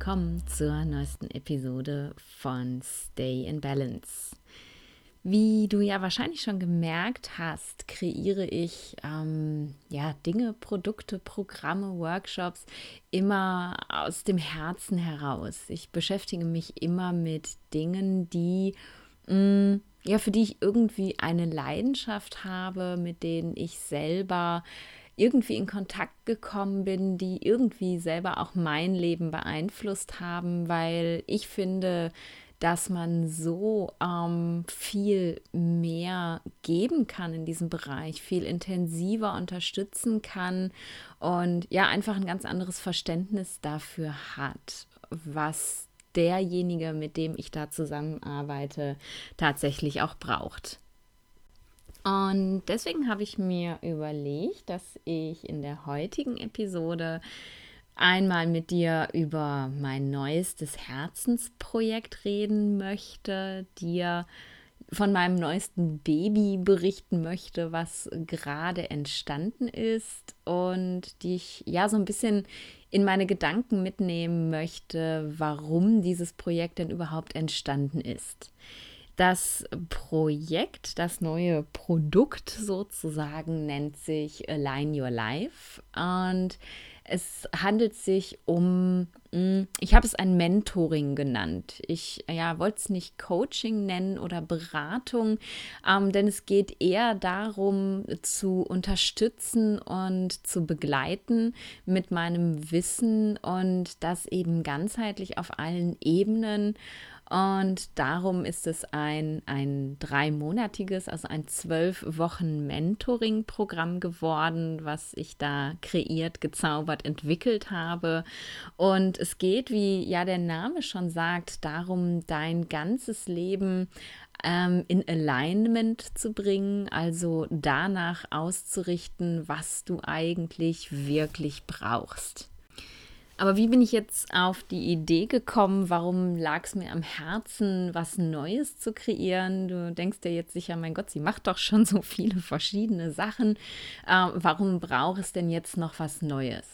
willkommen zur neuesten Episode von Stay in Balance. Wie du ja wahrscheinlich schon gemerkt hast, kreiere ich ähm, ja, Dinge, Produkte, Programme, Workshops immer aus dem Herzen heraus. Ich beschäftige mich immer mit Dingen, die mh, mm, ja, für die ich irgendwie eine Leidenschaft habe, mit denen ich selber irgendwie in Kontakt gekommen bin, die irgendwie selber auch mein Leben beeinflusst haben, weil ich finde, dass man so ähm, viel mehr geben kann in diesem Bereich, viel intensiver unterstützen kann und ja, einfach ein ganz anderes Verständnis dafür hat, was derjenige, mit dem ich da zusammenarbeite, tatsächlich auch braucht. Und deswegen habe ich mir überlegt, dass ich in der heutigen Episode einmal mit dir über mein neuestes Herzensprojekt reden möchte, dir von meinem neuesten Baby berichten möchte, was gerade entstanden ist und dich ja so ein bisschen in meine Gedanken mitnehmen möchte, warum dieses Projekt denn überhaupt entstanden ist. Das Projekt, das neue Produkt sozusagen, nennt sich Align Your Life und es handelt sich um, hm, ich habe es ein Mentoring genannt. Ich ja, wollte es nicht Coaching nennen oder Beratung, ähm, denn es geht eher darum, zu unterstützen und zu begleiten mit meinem Wissen und das eben ganzheitlich auf allen Ebenen. Und darum ist es ein, ein dreimonatiges, also ein zwölf Wochen Mentoring-Programm geworden, was ich da kreiert, gezaubert, entwickelt habe. Und es geht, wie ja der Name schon sagt, darum, dein ganzes Leben ähm, in Alignment zu bringen, also danach auszurichten, was du eigentlich wirklich brauchst. Aber wie bin ich jetzt auf die Idee gekommen? Warum lag es mir am Herzen, was Neues zu kreieren? Du denkst dir jetzt sicher, mein Gott, sie macht doch schon so viele verschiedene Sachen. Äh, warum braucht es denn jetzt noch was Neues?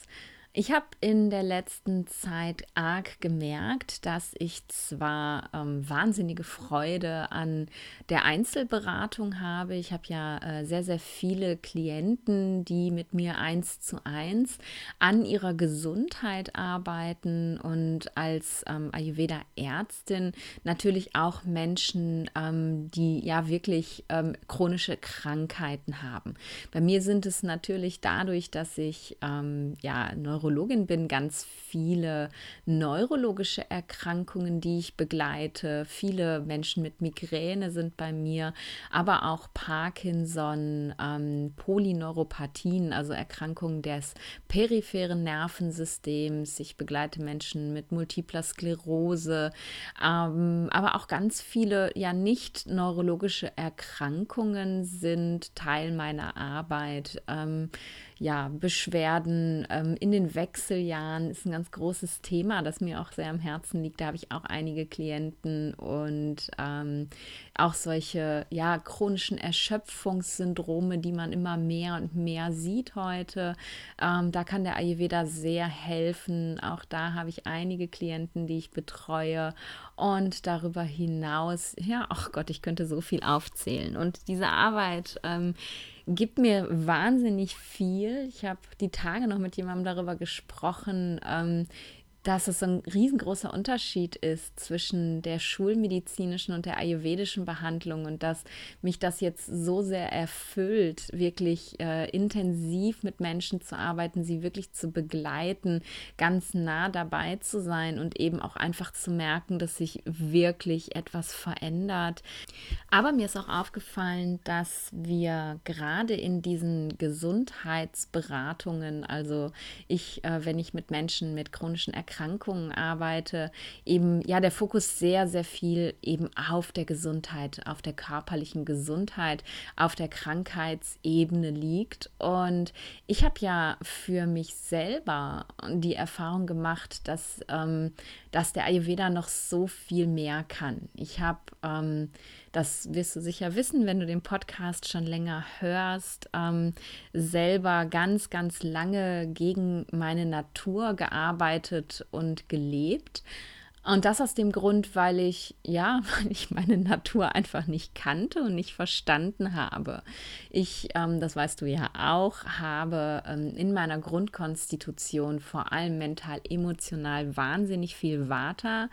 Ich habe in der letzten Zeit arg gemerkt, dass ich zwar ähm, wahnsinnige Freude an der Einzelberatung habe. Ich habe ja äh, sehr, sehr viele Klienten, die mit mir eins zu eins an ihrer Gesundheit arbeiten und als ähm, Ayurveda-Ärztin natürlich auch Menschen, ähm, die ja wirklich ähm, chronische Krankheiten haben. Bei mir sind es natürlich dadurch, dass ich ähm, ja Neuro Neurologin bin, ganz viele neurologische Erkrankungen, die ich begleite. Viele Menschen mit Migräne sind bei mir, aber auch Parkinson, ähm, Polyneuropathien, also Erkrankungen des peripheren Nervensystems. Ich begleite Menschen mit multipler Sklerose, ähm, aber auch ganz viele ja nicht neurologische Erkrankungen sind Teil meiner Arbeit. Ähm, ja, Beschwerden ähm, in den Wechseljahren ist ein ganz großes Thema, das mir auch sehr am Herzen liegt. Da habe ich auch einige Klienten und ähm, auch solche ja, chronischen Erschöpfungssyndrome, die man immer mehr und mehr sieht heute. Ähm, da kann der Ayurveda sehr helfen. Auch da habe ich einige Klienten, die ich betreue. Und darüber hinaus, ja, ach Gott, ich könnte so viel aufzählen. Und diese Arbeit, ähm, gibt mir wahnsinnig viel. Ich habe die Tage noch mit jemandem darüber gesprochen, ähm, dass es ein riesengroßer Unterschied ist zwischen der schulmedizinischen und der ayurvedischen Behandlung und dass mich das jetzt so sehr erfüllt, wirklich äh, intensiv mit Menschen zu arbeiten, sie wirklich zu begleiten, ganz nah dabei zu sein und eben auch einfach zu merken, dass sich wirklich etwas verändert. Aber mir ist auch aufgefallen, dass wir gerade in diesen Gesundheitsberatungen, also ich, äh, wenn ich mit Menschen mit chronischen Erkrankungen Erkrankungen arbeite, eben ja der Fokus sehr, sehr viel eben auf der Gesundheit, auf der körperlichen Gesundheit, auf der Krankheitsebene liegt. Und ich habe ja für mich selber die Erfahrung gemacht, dass, ähm, dass der Ayurveda noch so viel mehr kann. Ich habe ähm, das wirst du sicher wissen, wenn du den Podcast schon länger hörst, ähm, selber ganz, ganz lange gegen meine Natur gearbeitet und gelebt. Und das aus dem Grund, weil ich, ja, weil ich meine Natur einfach nicht kannte und nicht verstanden habe. Ich, ähm, das weißt du ja auch, habe ähm, in meiner Grundkonstitution vor allem mental, emotional wahnsinnig viel Vata.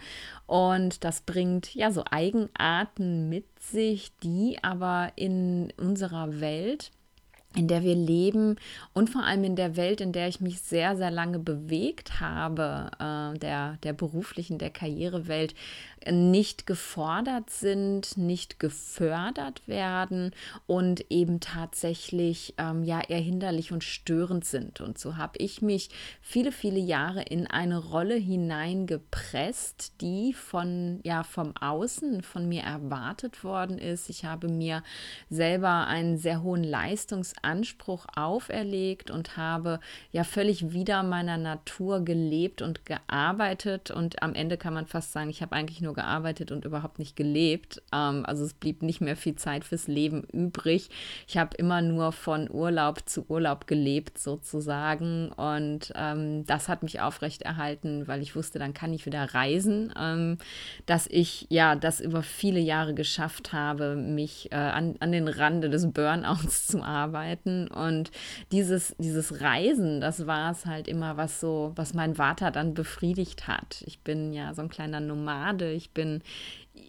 Und das bringt ja so Eigenarten mit sich, die aber in unserer Welt, in der wir leben und vor allem in der Welt, in der ich mich sehr, sehr lange bewegt habe, äh, der, der beruflichen, der Karrierewelt, nicht gefordert sind, nicht gefördert werden und eben tatsächlich ähm, ja eher hinderlich und störend sind. Und so habe ich mich viele, viele Jahre in eine Rolle hineingepresst, die von ja vom Außen von mir erwartet worden ist. Ich habe mir selber einen sehr hohen Leistungsanspruch auferlegt und habe ja völlig wieder meiner Natur gelebt und gearbeitet. Und am Ende kann man fast sagen, ich habe eigentlich nur nur gearbeitet und überhaupt nicht gelebt. Ähm, also es blieb nicht mehr viel Zeit fürs Leben übrig. Ich habe immer nur von Urlaub zu Urlaub gelebt sozusagen und ähm, das hat mich aufrechterhalten, weil ich wusste, dann kann ich wieder reisen, ähm, dass ich ja das über viele Jahre geschafft habe, mich äh, an, an den Rande des Burnouts zu arbeiten und dieses, dieses Reisen, das war es halt immer, was so, was mein Vater dann befriedigt hat. Ich bin ja so ein kleiner Nomade. Ich bin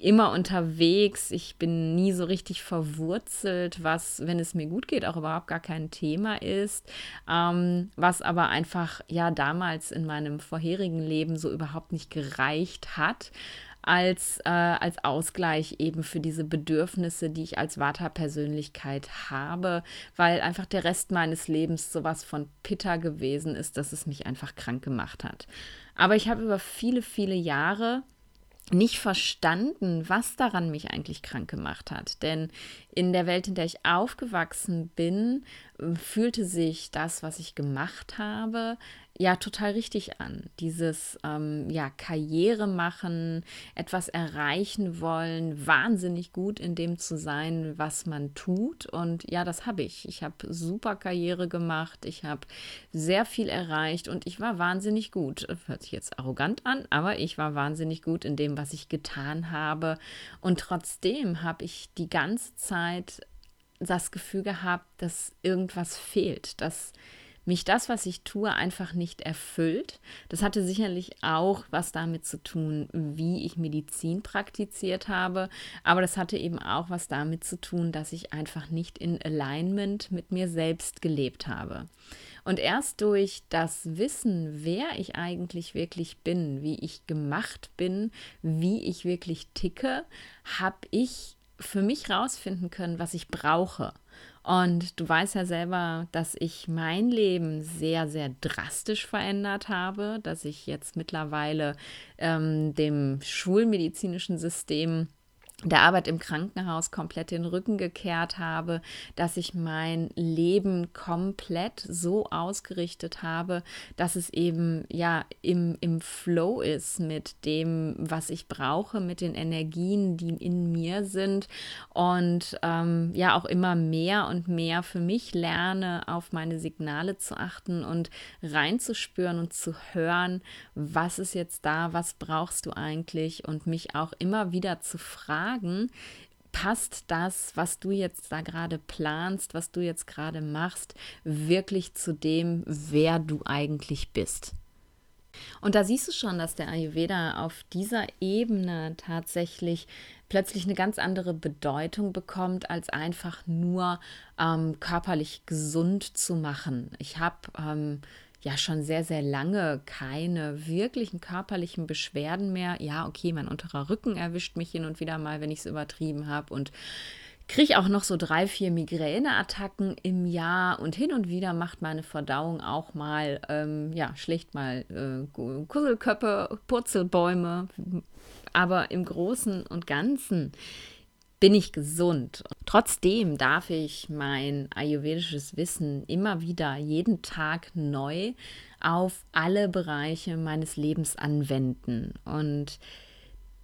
immer unterwegs, ich bin nie so richtig verwurzelt, was, wenn es mir gut geht, auch überhaupt gar kein Thema ist, ähm, was aber einfach ja damals in meinem vorherigen Leben so überhaupt nicht gereicht hat als, äh, als Ausgleich eben für diese Bedürfnisse, die ich als Vata-Persönlichkeit habe, weil einfach der Rest meines Lebens sowas von Pitta gewesen ist, dass es mich einfach krank gemacht hat. Aber ich habe über viele, viele Jahre nicht verstanden, was daran mich eigentlich krank gemacht hat. Denn in der Welt, in der ich aufgewachsen bin, fühlte sich das, was ich gemacht habe, ja total richtig an. Dieses ähm, ja Karriere machen, etwas erreichen wollen, wahnsinnig gut in dem zu sein, was man tut. Und ja, das habe ich. Ich habe super Karriere gemacht, ich habe sehr viel erreicht und ich war wahnsinnig gut. Hört sich jetzt arrogant an, aber ich war wahnsinnig gut in dem, was ich getan habe. Und trotzdem habe ich die ganze Zeit das Gefühl gehabt, dass irgendwas fehlt, dass mich das, was ich tue, einfach nicht erfüllt. Das hatte sicherlich auch was damit zu tun, wie ich Medizin praktiziert habe, aber das hatte eben auch was damit zu tun, dass ich einfach nicht in Alignment mit mir selbst gelebt habe. Und erst durch das Wissen, wer ich eigentlich wirklich bin, wie ich gemacht bin, wie ich wirklich ticke, habe ich für mich rausfinden können, was ich brauche. Und du weißt ja selber, dass ich mein Leben sehr, sehr drastisch verändert habe, dass ich jetzt mittlerweile ähm, dem schulmedizinischen System der Arbeit im Krankenhaus komplett den Rücken gekehrt habe, dass ich mein Leben komplett so ausgerichtet habe, dass es eben ja im, im Flow ist mit dem, was ich brauche, mit den Energien, die in mir sind und ähm, ja auch immer mehr und mehr für mich lerne, auf meine Signale zu achten und reinzuspüren und zu hören, was ist jetzt da, was brauchst du eigentlich und mich auch immer wieder zu fragen, fragen, passt das, was du jetzt da gerade planst, was du jetzt gerade machst, wirklich zu dem, wer du eigentlich bist? Und da siehst du schon, dass der Ayurveda auf dieser Ebene tatsächlich plötzlich eine ganz andere Bedeutung bekommt, als einfach nur ähm, körperlich gesund zu machen. Ich habe ähm, ja schon sehr, sehr lange keine wirklichen körperlichen Beschwerden mehr. Ja, okay, mein unterer Rücken erwischt mich hin und wieder mal, wenn ich es übertrieben habe und kriege auch noch so drei, vier Migräneattacken im Jahr und hin und wieder macht meine Verdauung auch mal, ähm, ja, schlicht mal äh, Kusselköppe, Purzelbäume. Aber im Großen und Ganzen bin ich gesund. Trotzdem darf ich mein ayurvedisches Wissen immer wieder jeden Tag neu auf alle Bereiche meines Lebens anwenden. Und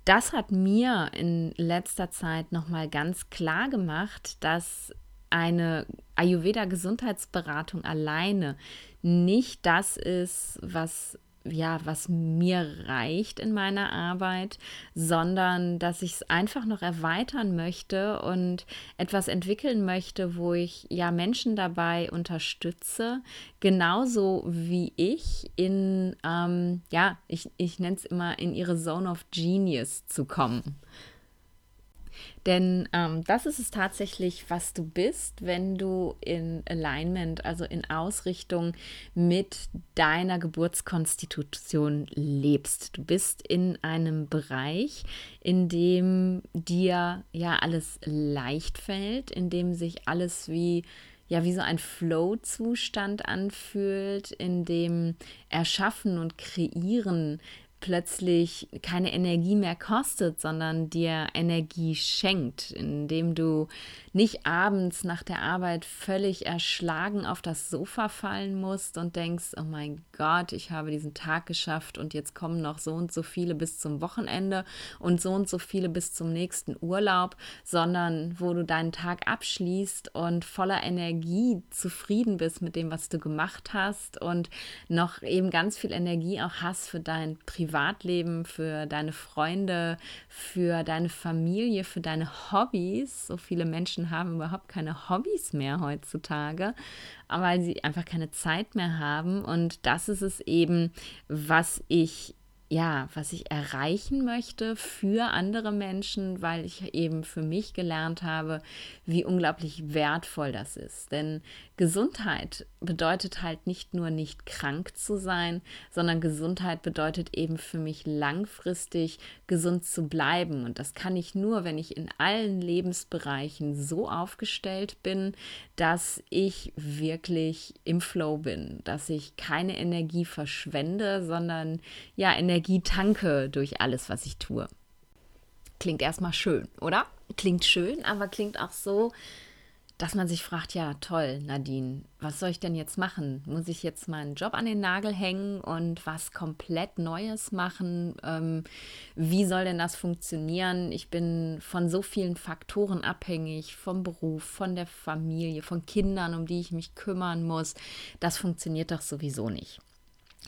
das hat mir in letzter Zeit nochmal ganz klar gemacht, dass eine Ayurveda-Gesundheitsberatung alleine nicht das ist, was ja, was mir reicht in meiner Arbeit, sondern dass ich es einfach noch erweitern möchte und etwas entwickeln möchte, wo ich ja Menschen dabei unterstütze, genauso wie ich in, ähm, ja, ich, ich nenne es immer, in ihre Zone of Genius zu kommen. Denn ähm, das ist es tatsächlich, was du bist, wenn du in Alignment, also in Ausrichtung mit deiner Geburtskonstitution lebst. Du bist in einem Bereich, in dem dir ja alles leicht fällt, in dem sich alles wie ja wie so ein Flow-Zustand anfühlt, in dem Erschaffen und Kreieren plötzlich keine Energie mehr kostet, sondern dir Energie schenkt, indem du nicht abends nach der Arbeit völlig erschlagen auf das Sofa fallen musst und denkst, oh mein Gott, ich habe diesen Tag geschafft und jetzt kommen noch so und so viele bis zum Wochenende und so und so viele bis zum nächsten Urlaub, sondern wo du deinen Tag abschließt und voller Energie zufrieden bist mit dem, was du gemacht hast und noch eben ganz viel Energie auch hast für dein Privatleben, für deine Freunde, für deine Familie, für deine Hobbys. So viele Menschen Menschen haben überhaupt keine Hobbys mehr heutzutage, weil sie einfach keine Zeit mehr haben. Und das ist es eben, was ich ja, was ich erreichen möchte für andere Menschen, weil ich eben für mich gelernt habe, wie unglaublich wertvoll das ist. Denn Gesundheit bedeutet halt nicht nur nicht krank zu sein, sondern Gesundheit bedeutet eben für mich langfristig gesund zu bleiben. Und das kann ich nur, wenn ich in allen Lebensbereichen so aufgestellt bin, dass ich wirklich im Flow bin, dass ich keine Energie verschwende, sondern ja, Energie tanke durch alles, was ich tue. Klingt erstmal schön, oder? Klingt schön, aber klingt auch so, dass man sich fragt, ja, toll, Nadine, was soll ich denn jetzt machen? Muss ich jetzt meinen Job an den Nagel hängen und was komplett Neues machen? Ähm, wie soll denn das funktionieren? Ich bin von so vielen Faktoren abhängig, vom Beruf, von der Familie, von Kindern, um die ich mich kümmern muss. Das funktioniert doch sowieso nicht.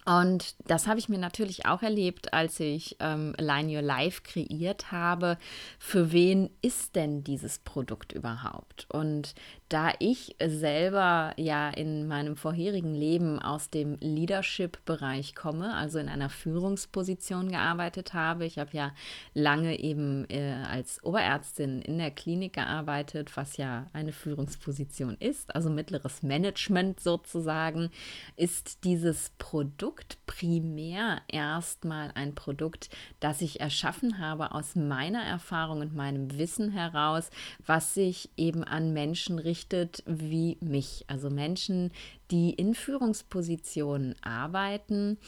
Und das habe ich mir natürlich auch erlebt, als ich ähm, Align Your Life kreiert habe. Für wen ist denn dieses Produkt überhaupt? Und da ich selber ja in meinem vorherigen Leben aus dem Leadership-Bereich komme, also in einer Führungsposition gearbeitet habe, ich habe ja lange eben äh, als Oberärztin in der Klinik gearbeitet, was ja eine Führungsposition ist, also mittleres Management sozusagen, ist dieses Produkt primär erstmal ein Produkt, das ich erschaffen habe aus meiner Erfahrung und meinem Wissen heraus, was sich eben an Menschen richtet, wie mich. Also Menschen, die in Führungspositionen arbeiten,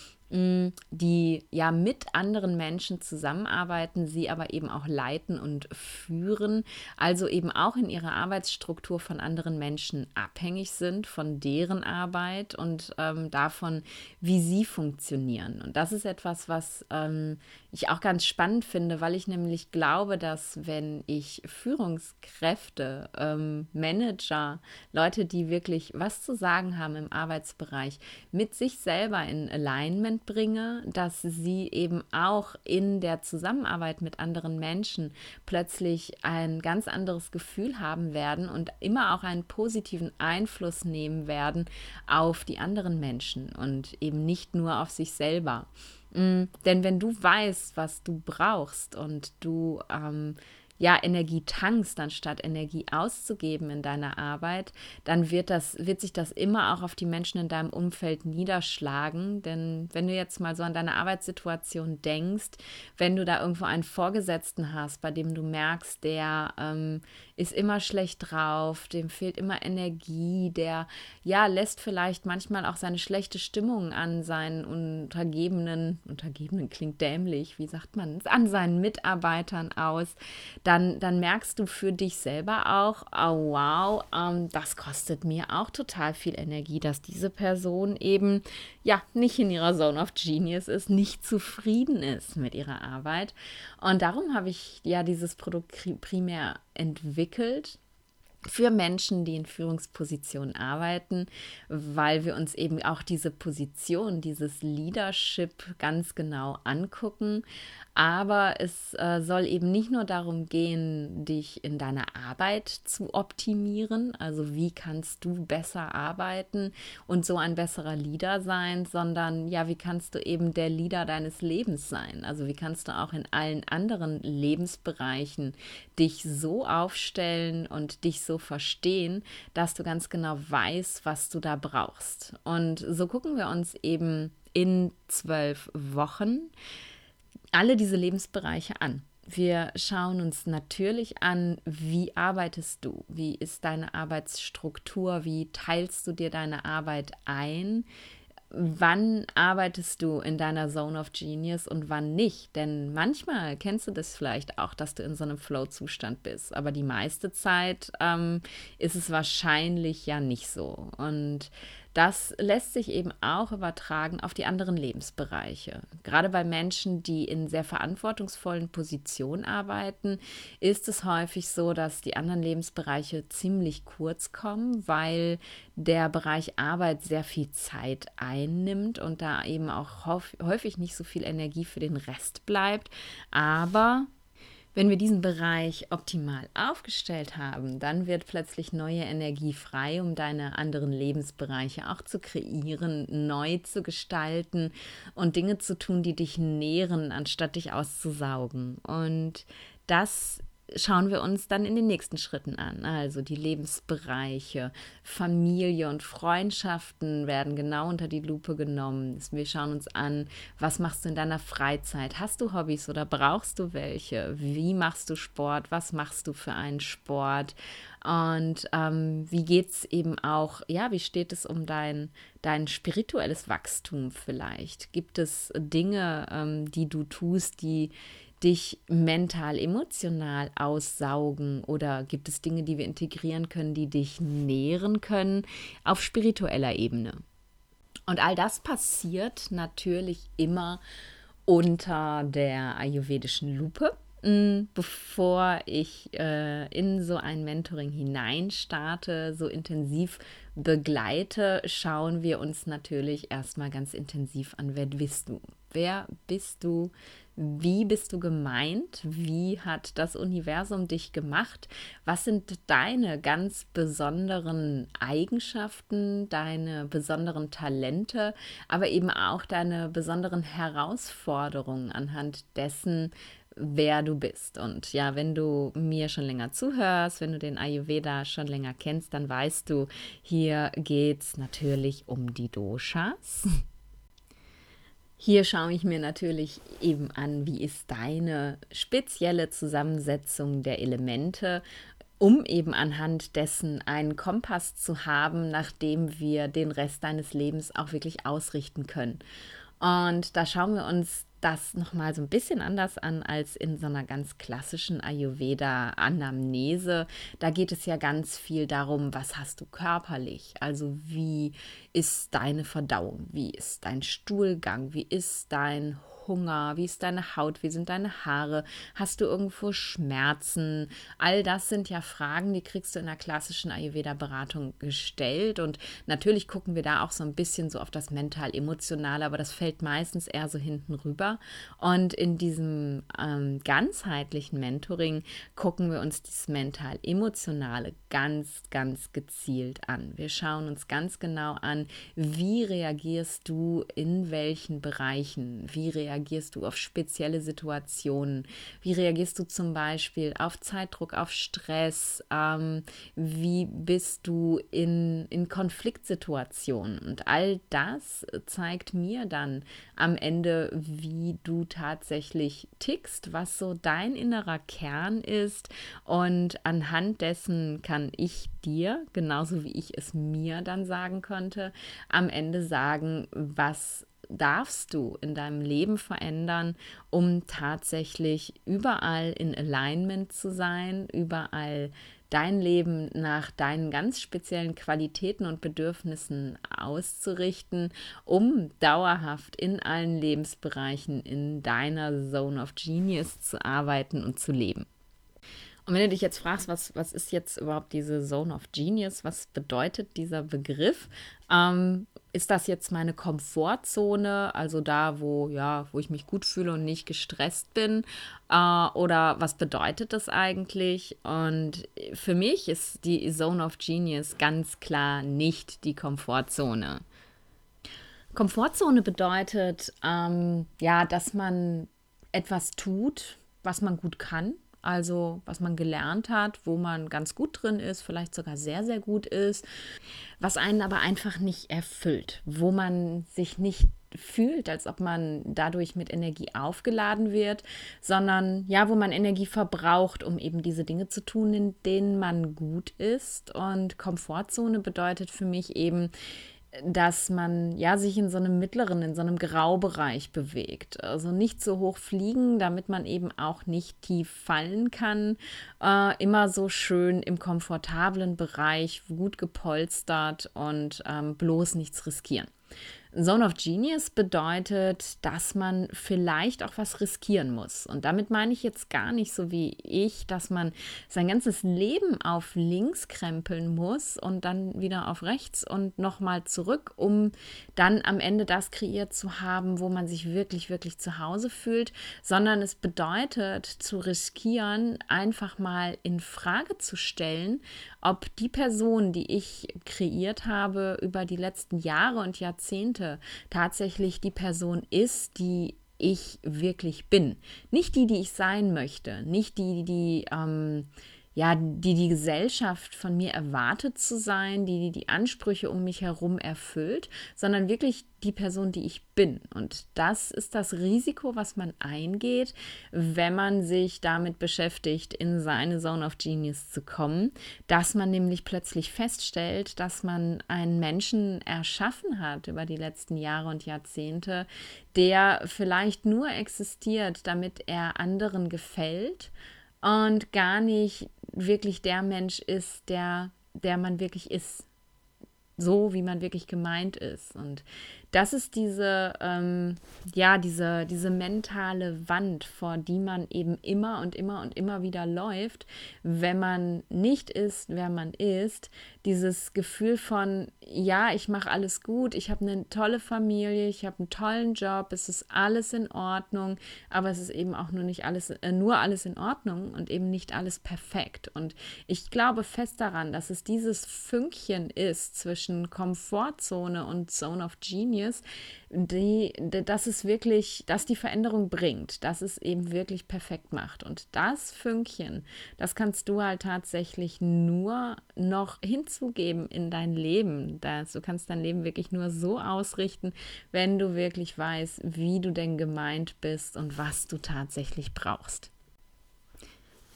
die ja mit anderen Menschen zusammenarbeiten, sie aber eben auch leiten und führen, also eben auch in ihrer Arbeitsstruktur von anderen Menschen abhängig sind, von deren Arbeit und ähm, davon, wie sie funktionieren. Und das ist etwas, was ähm, ich auch ganz spannend finde, weil ich nämlich glaube, dass wenn ich Führungskräfte, ähm, Manager, Leute, die wirklich was zu sagen haben im Arbeitsbereich, mit sich selber in Alignment bringe, dass sie eben auch in der Zusammenarbeit mit anderen Menschen plötzlich ein ganz anderes Gefühl haben werden und immer auch einen positiven Einfluss nehmen werden auf die anderen Menschen und eben nicht nur auf sich selber. Mm, denn wenn du weißt, was du brauchst und du ähm, ja, Energie tankst, anstatt Energie auszugeben in deiner Arbeit, dann wird, das, wird sich das immer auch auf die Menschen in deinem Umfeld niederschlagen. Denn wenn du jetzt mal so an deine Arbeitssituation denkst, wenn du da irgendwo einen Vorgesetzten hast, bei dem du merkst, der ähm, ist immer schlecht drauf, dem fehlt immer Energie, der ja lässt vielleicht manchmal auch seine schlechte Stimmung an seinen Untergebenen, Untergebenen klingt dämlich, wie sagt man, an seinen Mitarbeitern aus, dann, dann merkst du für dich selber auch, oh wow, ähm, das kostet mir auch total viel Energie, dass diese Person eben ja nicht in ihrer Zone of Genius ist, nicht zufrieden ist mit ihrer Arbeit. Und darum habe ich ja dieses Produkt primär entwickelt für Menschen, die in Führungspositionen arbeiten, weil wir uns eben auch diese Position, dieses Leadership ganz genau angucken. Aber es äh, soll eben nicht nur darum gehen, dich in deiner Arbeit zu optimieren, also wie kannst du besser arbeiten und so ein besserer Leader sein, sondern ja, wie kannst du eben der Leader deines Lebens sein? Also wie kannst du auch in allen anderen Lebensbereichen dich so aufstellen und dich so verstehen, dass du ganz genau weißt, was du da brauchst. Und so gucken wir uns eben in zwölf Wochen alle diese Lebensbereiche an. Wir schauen uns natürlich an, wie arbeitest du, wie ist deine Arbeitsstruktur, wie teilst du dir deine Arbeit ein, wann arbeitest du in deiner Zone of Genius und wann nicht. Denn manchmal kennst du das vielleicht auch, dass du in so einem Flow-Zustand bist. Aber die meiste Zeit ähm, ist es wahrscheinlich ja nicht so. Und das lässt sich eben auch übertragen auf die anderen Lebensbereiche. Gerade bei Menschen, die in sehr verantwortungsvollen Positionen arbeiten, ist es häufig so, dass die anderen Lebensbereiche ziemlich kurz kommen, weil der Bereich Arbeit sehr viel Zeit einnimmt und da eben auch häufig nicht so viel Energie für den Rest bleibt. Aber wenn wir diesen Bereich optimal aufgestellt haben, dann wird plötzlich neue Energie frei, um deine anderen Lebensbereiche auch zu kreieren, neu zu gestalten und Dinge zu tun, die dich nähren, anstatt dich auszusaugen. Und das schauen wir uns dann in den nächsten Schritten an. Also die Lebensbereiche, Familie und Freundschaften werden genau unter die Lupe genommen. Wir schauen uns an, was machst du in deiner Freizeit? Hast du Hobbys oder brauchst du welche? Wie machst du Sport? Was machst du für einen Sport? Und ähm, wie geht es eben auch, ja, wie steht es um dein, dein spirituelles Wachstum vielleicht? Gibt es Dinge, ähm, die du tust, die dich mental, emotional aussaugen? Oder gibt es Dinge, die wir integrieren können, die dich nähren können auf spiritueller Ebene? Und all das passiert natürlich immer unter der ayurvedischen Lupe. Mm, bevor ich äh, in so ein Mentoring hineinstarte, so intensiv begleite, schauen wir uns natürlich erstmal ganz intensiv an, wer bist du? Wer bist du? Wie bist du gemeint? Wie hat das Universum dich gemacht? Was sind deine ganz besonderen Eigenschaften, deine besonderen Talente, aber eben auch deine besonderen Herausforderungen anhand dessen, wer du bist. Und ja, wenn du mir schon länger zuhörst, wenn du den Ayurveda schon länger kennst, dann weißt du, hier geht es natürlich um die Doshas. Hier schaue ich mir natürlich eben an, wie ist deine spezielle Zusammensetzung der Elemente, um eben anhand dessen einen Kompass zu haben, nach dem wir den Rest deines Lebens auch wirklich ausrichten können. Und da schauen wir uns das nochmal so ein bisschen anders an als in so einer ganz klassischen Ayurveda-Anamnese. Da geht es ja ganz viel darum, was hast du körperlich? Also wie ist deine Verdauung? Wie ist dein Stuhlgang? Wie ist dein Hunger? Wie ist deine Haut? Wie sind deine Haare? Hast du irgendwo Schmerzen? All das sind ja Fragen, die kriegst du in der klassischen Ayurveda-Beratung gestellt. Und natürlich gucken wir da auch so ein bisschen so auf das mental-emotionale, aber das fällt meistens eher so hinten rüber. Und in diesem ähm, ganzheitlichen Mentoring gucken wir uns das mental-emotionale ganz, ganz gezielt an. Wir schauen uns ganz genau an, wie reagierst du in welchen Bereichen, wie reagierst reagierst du auf spezielle Situationen? Wie reagierst du zum Beispiel auf Zeitdruck, auf Stress? Ähm, wie bist du in, in Konfliktsituationen? Und all das zeigt mir dann am Ende, wie du tatsächlich tickst, was so dein innerer Kern ist. Und anhand dessen kann ich dir, genauso wie ich es mir dann sagen konnte, am Ende sagen, was darfst du in deinem Leben verändern, um tatsächlich überall in Alignment zu sein, überall dein Leben nach deinen ganz speziellen Qualitäten und Bedürfnissen auszurichten, um dauerhaft in allen Lebensbereichen in deiner Zone of Genius zu arbeiten und zu leben. Und wenn du dich jetzt fragst, was, was ist jetzt überhaupt diese Zone of Genius, was bedeutet dieser Begriff? Ähm, ist das jetzt meine Komfortzone, also da, wo, ja, wo ich mich gut fühle und nicht gestresst bin? Äh, oder was bedeutet das eigentlich? Und für mich ist die Zone of Genius ganz klar nicht die Komfortzone. Komfortzone bedeutet, ähm, ja, dass man etwas tut, was man gut kann also was man gelernt hat, wo man ganz gut drin ist, vielleicht sogar sehr, sehr gut ist, was einen aber einfach nicht erfüllt, wo man sich nicht fühlt, als ob man dadurch mit Energie aufgeladen wird, sondern ja, wo man Energie verbraucht, um eben diese Dinge zu tun, in denen man gut ist. Und Komfortzone bedeutet für mich eben, dass man ja sich in so einem mittleren, in so einem Graubereich bewegt. Also nicht so hoch fliegen, damit man eben auch nicht tief fallen kann. Äh, immer so schön im komfortablen Bereich, gut gepolstert und ähm, bloß nichts riskieren. Zone of Genius bedeutet, dass man vielleicht auch was riskieren muss. Und damit meine ich jetzt gar nicht so wie ich, dass man sein ganzes Leben auf links krempeln muss und dann wieder auf rechts und nochmal zurück, um dann am Ende das kreiert zu haben, wo man sich wirklich, wirklich zu Hause fühlt, sondern es bedeutet zu riskieren, einfach mal in Frage zu stellen, ob die Person, die ich kreiert habe über die letzten Jahre und Jahrzehnte, tatsächlich die Person ist, die ich wirklich bin. Nicht die, die ich sein möchte, nicht die, die ähm, ja, die die Gesellschaft von mir erwartet zu sein, die die Ansprüche um mich herum erfüllt, sondern wirklich die Person, die ich bin. Und das ist das Risiko, was man eingeht, wenn man sich damit beschäftigt, in seine Zone of Genius zu kommen, dass man nämlich plötzlich feststellt, dass man einen Menschen erschaffen hat über die letzten Jahre und Jahrzehnte, der vielleicht nur existiert, damit er anderen gefällt und gar nicht wirklich der Mensch ist, der, der man wirklich ist. So, wie man wirklich gemeint ist. Und das ist diese, ähm, ja, diese, diese mentale Wand, vor die man eben immer und immer und immer wieder läuft, wenn man nicht ist, wer man ist. Dieses Gefühl von, ja, ich mache alles gut, ich habe eine tolle Familie, ich habe einen tollen Job, es ist alles in Ordnung, aber es ist eben auch nur nicht alles, äh, nur alles in Ordnung und eben nicht alles perfekt. Und ich glaube fest daran, dass es dieses Fünkchen ist zwischen Komfortzone und Zone of Genius die, dass es wirklich, dass die Veränderung bringt, dass es eben wirklich perfekt macht. Und das Fünkchen, das kannst du halt tatsächlich nur noch hinzugeben in dein Leben. Das, du kannst dein Leben wirklich nur so ausrichten, wenn du wirklich weißt, wie du denn gemeint bist und was du tatsächlich brauchst.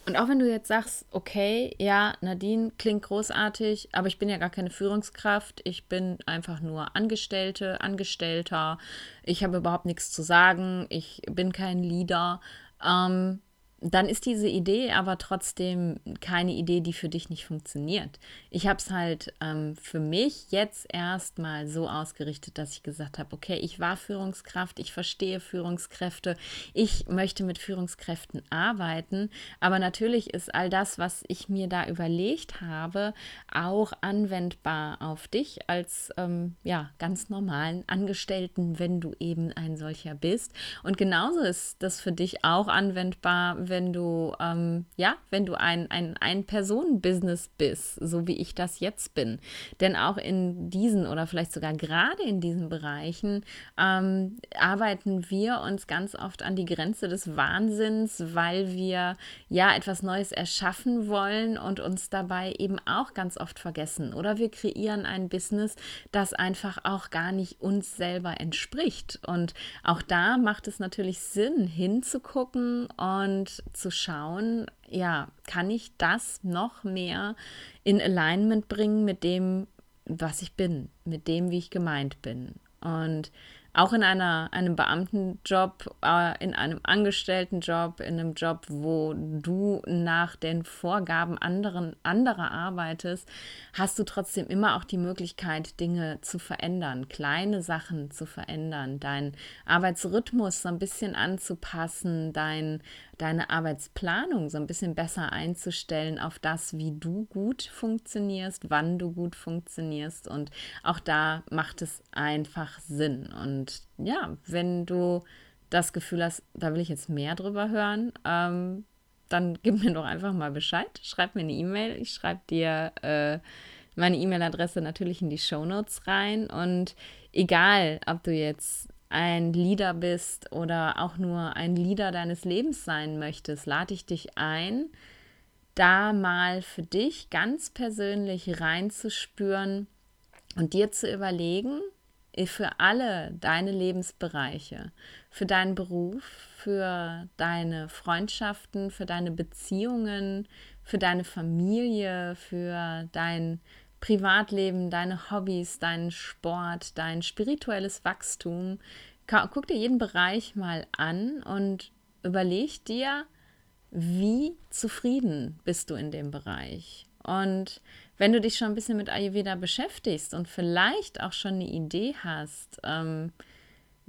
Und auch wenn du jetzt sagst, okay, ja, Nadine klingt großartig, aber ich bin ja gar keine Führungskraft, ich bin einfach nur Angestellte, Angestellter, ich habe überhaupt nichts zu sagen, ich bin kein Leader. Ähm, dann ist diese Idee aber trotzdem keine Idee, die für dich nicht funktioniert. Ich habe es halt ähm, für mich jetzt erstmal so ausgerichtet, dass ich gesagt habe, okay, ich war Führungskraft, ich verstehe Führungskräfte, ich möchte mit Führungskräften arbeiten, aber natürlich ist all das, was ich mir da überlegt habe, auch anwendbar auf dich als ähm, ja, ganz normalen Angestellten, wenn du eben ein solcher bist. Und genauso ist das für dich auch anwendbar, wenn du, ähm, ja, wenn du ein, ein Ein-Personen-Business bist, so wie ich das jetzt bin. Denn auch in diesen oder vielleicht sogar gerade in diesen Bereichen ähm, arbeiten wir uns ganz oft an die Grenze des Wahnsinns, weil wir ja etwas Neues erschaffen wollen und uns dabei eben auch ganz oft vergessen. Oder wir kreieren ein Business, das einfach auch gar nicht uns selber entspricht. Und auch da macht es natürlich Sinn, hinzugucken und zu schauen, ja, kann ich das noch mehr in Alignment bringen mit dem, was ich bin, mit dem, wie ich gemeint bin. Und auch in einer, einem Beamtenjob, äh, in einem Angestelltenjob, in einem Job, wo du nach den Vorgaben anderen, anderer arbeitest, hast du trotzdem immer auch die Möglichkeit, Dinge zu verändern, kleine Sachen zu verändern, deinen Arbeitsrhythmus so ein bisschen anzupassen, dein, deine Arbeitsplanung so ein bisschen besser einzustellen auf das, wie du gut funktionierst, wann du gut funktionierst. Und auch da macht es einfach Sinn. Und ja, wenn du das Gefühl hast, da will ich jetzt mehr drüber hören, ähm, dann gib mir doch einfach mal Bescheid. Schreib mir eine E-Mail. Ich schreibe dir äh, meine E-Mail-Adresse natürlich in die Show Notes rein. Und egal, ob du jetzt ein Leader bist oder auch nur ein Leader deines Lebens sein möchtest, lade ich dich ein, da mal für dich ganz persönlich reinzuspüren und dir zu überlegen, für alle deine Lebensbereiche, für deinen Beruf, für deine Freundschaften, für deine Beziehungen, für deine Familie, für dein Privatleben, deine Hobbys, deinen Sport, dein spirituelles Wachstum. Guck dir jeden Bereich mal an und überleg dir, wie zufrieden bist du in dem Bereich. Und wenn du dich schon ein bisschen mit Ayurveda beschäftigst und vielleicht auch schon eine Idee hast, ähm,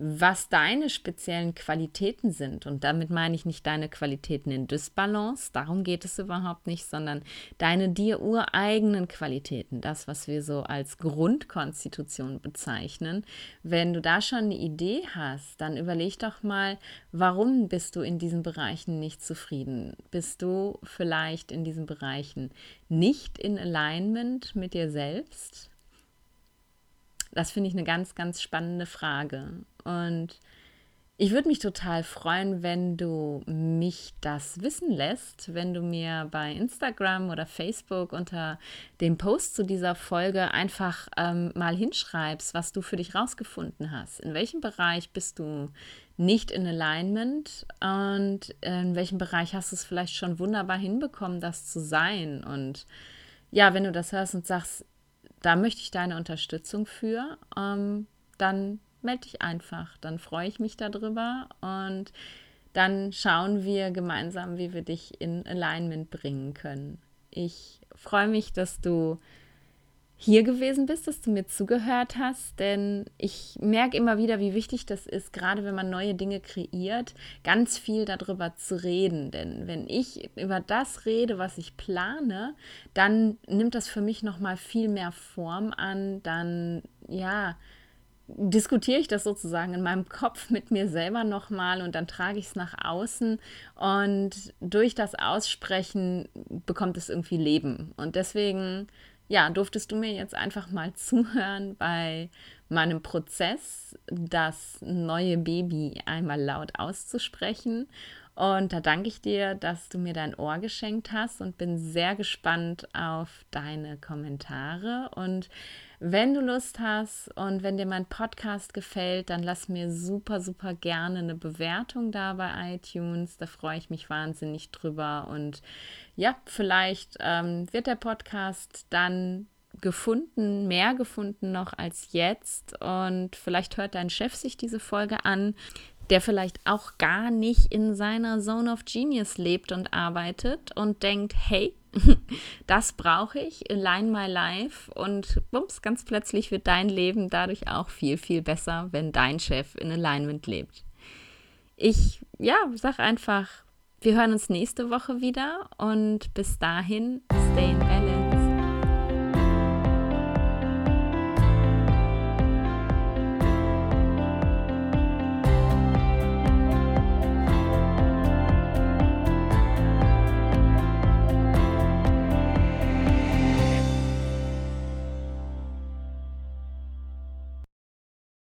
was deine speziellen Qualitäten sind. Und damit meine ich nicht deine Qualitäten in Dysbalance, darum geht es überhaupt nicht, sondern deine dir ureigenen Qualitäten, das, was wir so als Grundkonstitution bezeichnen. Wenn du da schon eine Idee hast, dann überleg doch mal, warum bist du in diesen Bereichen nicht zufrieden? Bist du vielleicht in diesen Bereichen nicht in Alignment mit dir selbst? Das finde ich eine ganz, ganz spannende Frage. Und ich würde mich total freuen, wenn du mich das wissen lässt, wenn du mir bei Instagram oder Facebook unter dem Post zu dieser Folge einfach ähm, mal hinschreibst, was du für dich rausgefunden hast. In welchem Bereich bist du nicht in Alignment und in welchem Bereich hast du es vielleicht schon wunderbar hinbekommen, das zu sein? Und ja, wenn du das hörst und sagst, da möchte ich deine Unterstützung für, ähm, dann melde dich einfach. Dann freue ich mich darüber und dann schauen wir gemeinsam, wie wir dich in Alignment bringen können. Ich freue mich, dass du hier gewesen bist, dass du mir zugehört hast, denn ich merke immer wieder, wie wichtig das ist, gerade wenn man neue Dinge kreiert, ganz viel darüber zu reden. Denn wenn ich über das rede, was ich plane, dann nimmt das für mich noch mal viel mehr Form an. Dann ja, diskutiere ich das sozusagen in meinem Kopf mit mir selber nochmal und dann trage ich es nach außen und durch das Aussprechen bekommt es irgendwie Leben. Und deswegen, ja, durftest du mir jetzt einfach mal zuhören bei meinem Prozess, das neue Baby einmal laut auszusprechen. Und da danke ich dir, dass du mir dein Ohr geschenkt hast und bin sehr gespannt auf deine Kommentare und wenn du Lust hast und wenn dir mein Podcast gefällt, dann lass mir super, super gerne eine Bewertung da bei iTunes. Da freue ich mich wahnsinnig drüber. Und ja, vielleicht ähm, wird der Podcast dann gefunden, mehr gefunden noch als jetzt. Und vielleicht hört dein Chef sich diese Folge an der vielleicht auch gar nicht in seiner Zone of Genius lebt und arbeitet und denkt, hey, das brauche ich, align my life und bums, ganz plötzlich wird dein Leben dadurch auch viel, viel besser, wenn dein Chef in Alignment lebt. Ich, ja, sag einfach, wir hören uns nächste Woche wieder und bis dahin, stay in balance.